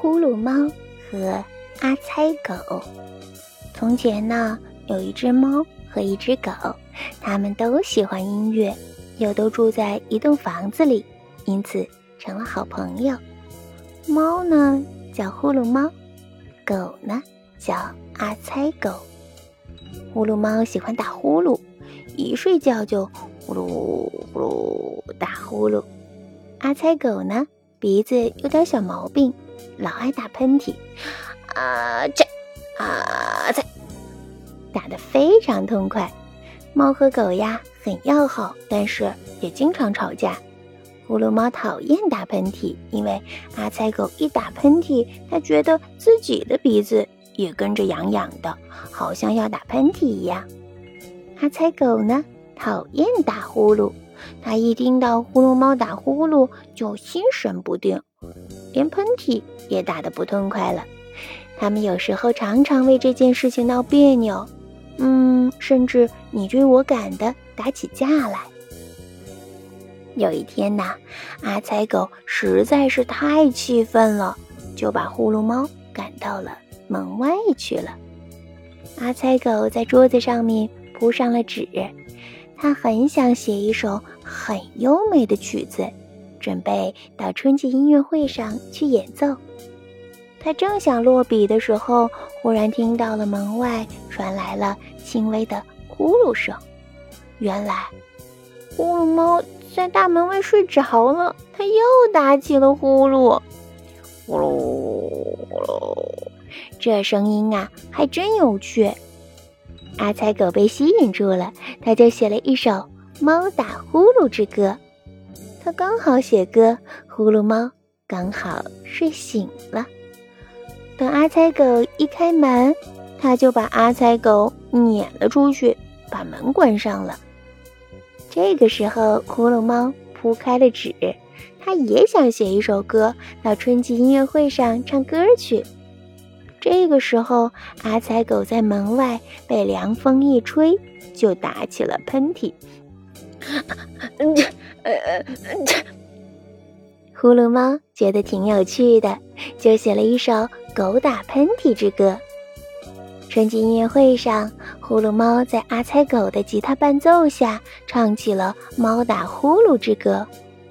呼噜猫和阿猜狗。从前呢，有一只猫和一只狗，它们都喜欢音乐，又都住在一栋房子里，因此成了好朋友。猫呢叫呼噜猫，狗呢叫阿猜狗。呼噜猫喜欢打呼噜，一睡觉就呼噜呼噜打呼噜。阿猜狗呢？鼻子有点小毛病，老爱打喷嚏，啊这啊这，打得非常痛快。猫和狗呀很要好，但是也经常吵架。呼噜猫讨厌打喷嚏，因为阿猜狗一打喷嚏，它觉得自己的鼻子也跟着痒痒的，好像要打喷嚏一样。阿猜狗呢，讨厌打呼噜。它一听到呼噜猫打呼噜，就心神不定，连喷嚏也打得不痛快了。他们有时候常常为这件事情闹别扭，嗯，甚至你追我赶的打起架来。有一天呐，阿猜狗实在是太气愤了，就把呼噜猫赶到了门外去了。阿猜狗在桌子上面铺上了纸。他很想写一首很优美的曲子，准备到春季音乐会上去演奏。他正想落笔的时候，忽然听到了门外传来了轻微的呼噜声。原来，呼噜猫在大门外睡着了，它又打起了呼噜，呼噜呼噜，这声音啊，还真有趣。阿彩狗被吸引住了，他就写了一首《猫打呼噜之歌》。他刚好写歌，呼噜猫刚好睡醒了。等阿猜狗一开门，他就把阿猜狗撵了出去，把门关上了。这个时候，呼噜猫铺开了纸，他也想写一首歌，到春季音乐会上唱歌去。这个时候，阿猜狗在门外被凉风一吹，就打起了喷嚏。呼噜猫觉得挺有趣的，就写了一首《狗打喷嚏之歌》。春季音乐会上，呼噜猫在阿猜狗的吉他伴奏下，唱起了《猫打呼噜之歌》。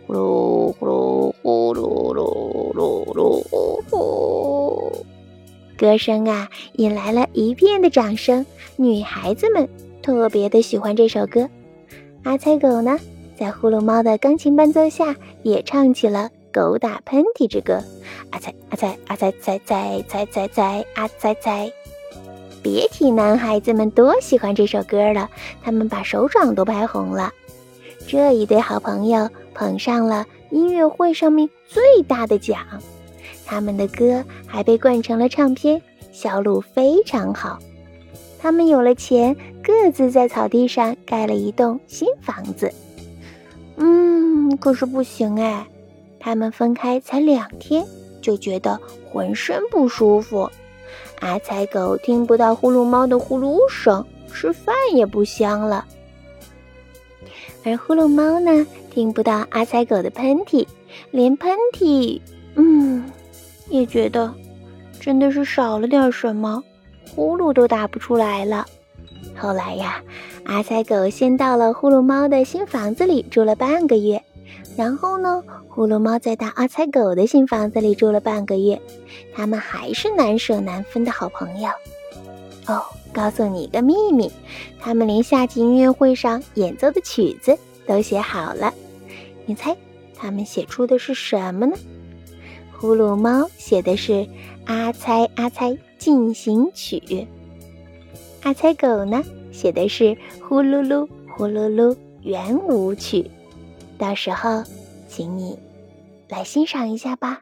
呼噜呼噜呼噜噜噜噜呼。歌声啊，引来了一片的掌声。女孩子们特别的喜欢这首歌。阿猜狗呢，在呼噜猫的钢琴伴奏下，也唱起了《狗打喷嚏之歌》。阿猜阿猜阿猜猜猜猜猜猜阿猜猜，别提男孩子们多喜欢这首歌了，他们把手掌都拍红了。这一对好朋友捧上了音乐会上面最大的奖。他们的歌还被灌成了唱片，销路非常好。他们有了钱，各自在草地上盖了一栋新房子。嗯，可是不行哎，他们分开才两天，就觉得浑身不舒服。阿猜狗听不到呼噜猫的呼噜声，吃饭也不香了。而呼噜猫呢，听不到阿猜狗的喷嚏，连喷嚏，嗯。也觉得真的是少了点什么，呼噜都打不出来了。后来呀，阿猜狗先到了呼噜猫的新房子里住了半个月，然后呢，呼噜猫再到阿猜狗的新房子里住了半个月，他们还是难舍难分的好朋友。哦，告诉你一个秘密，他们连夏季音乐会上演奏的曲子都写好了，你猜他们写出的是什么呢？呼噜猫写的是《阿猜阿猜进行曲》，阿猜狗呢写的是《呼噜噜呼噜噜圆舞曲》。到时候，请你来欣赏一下吧。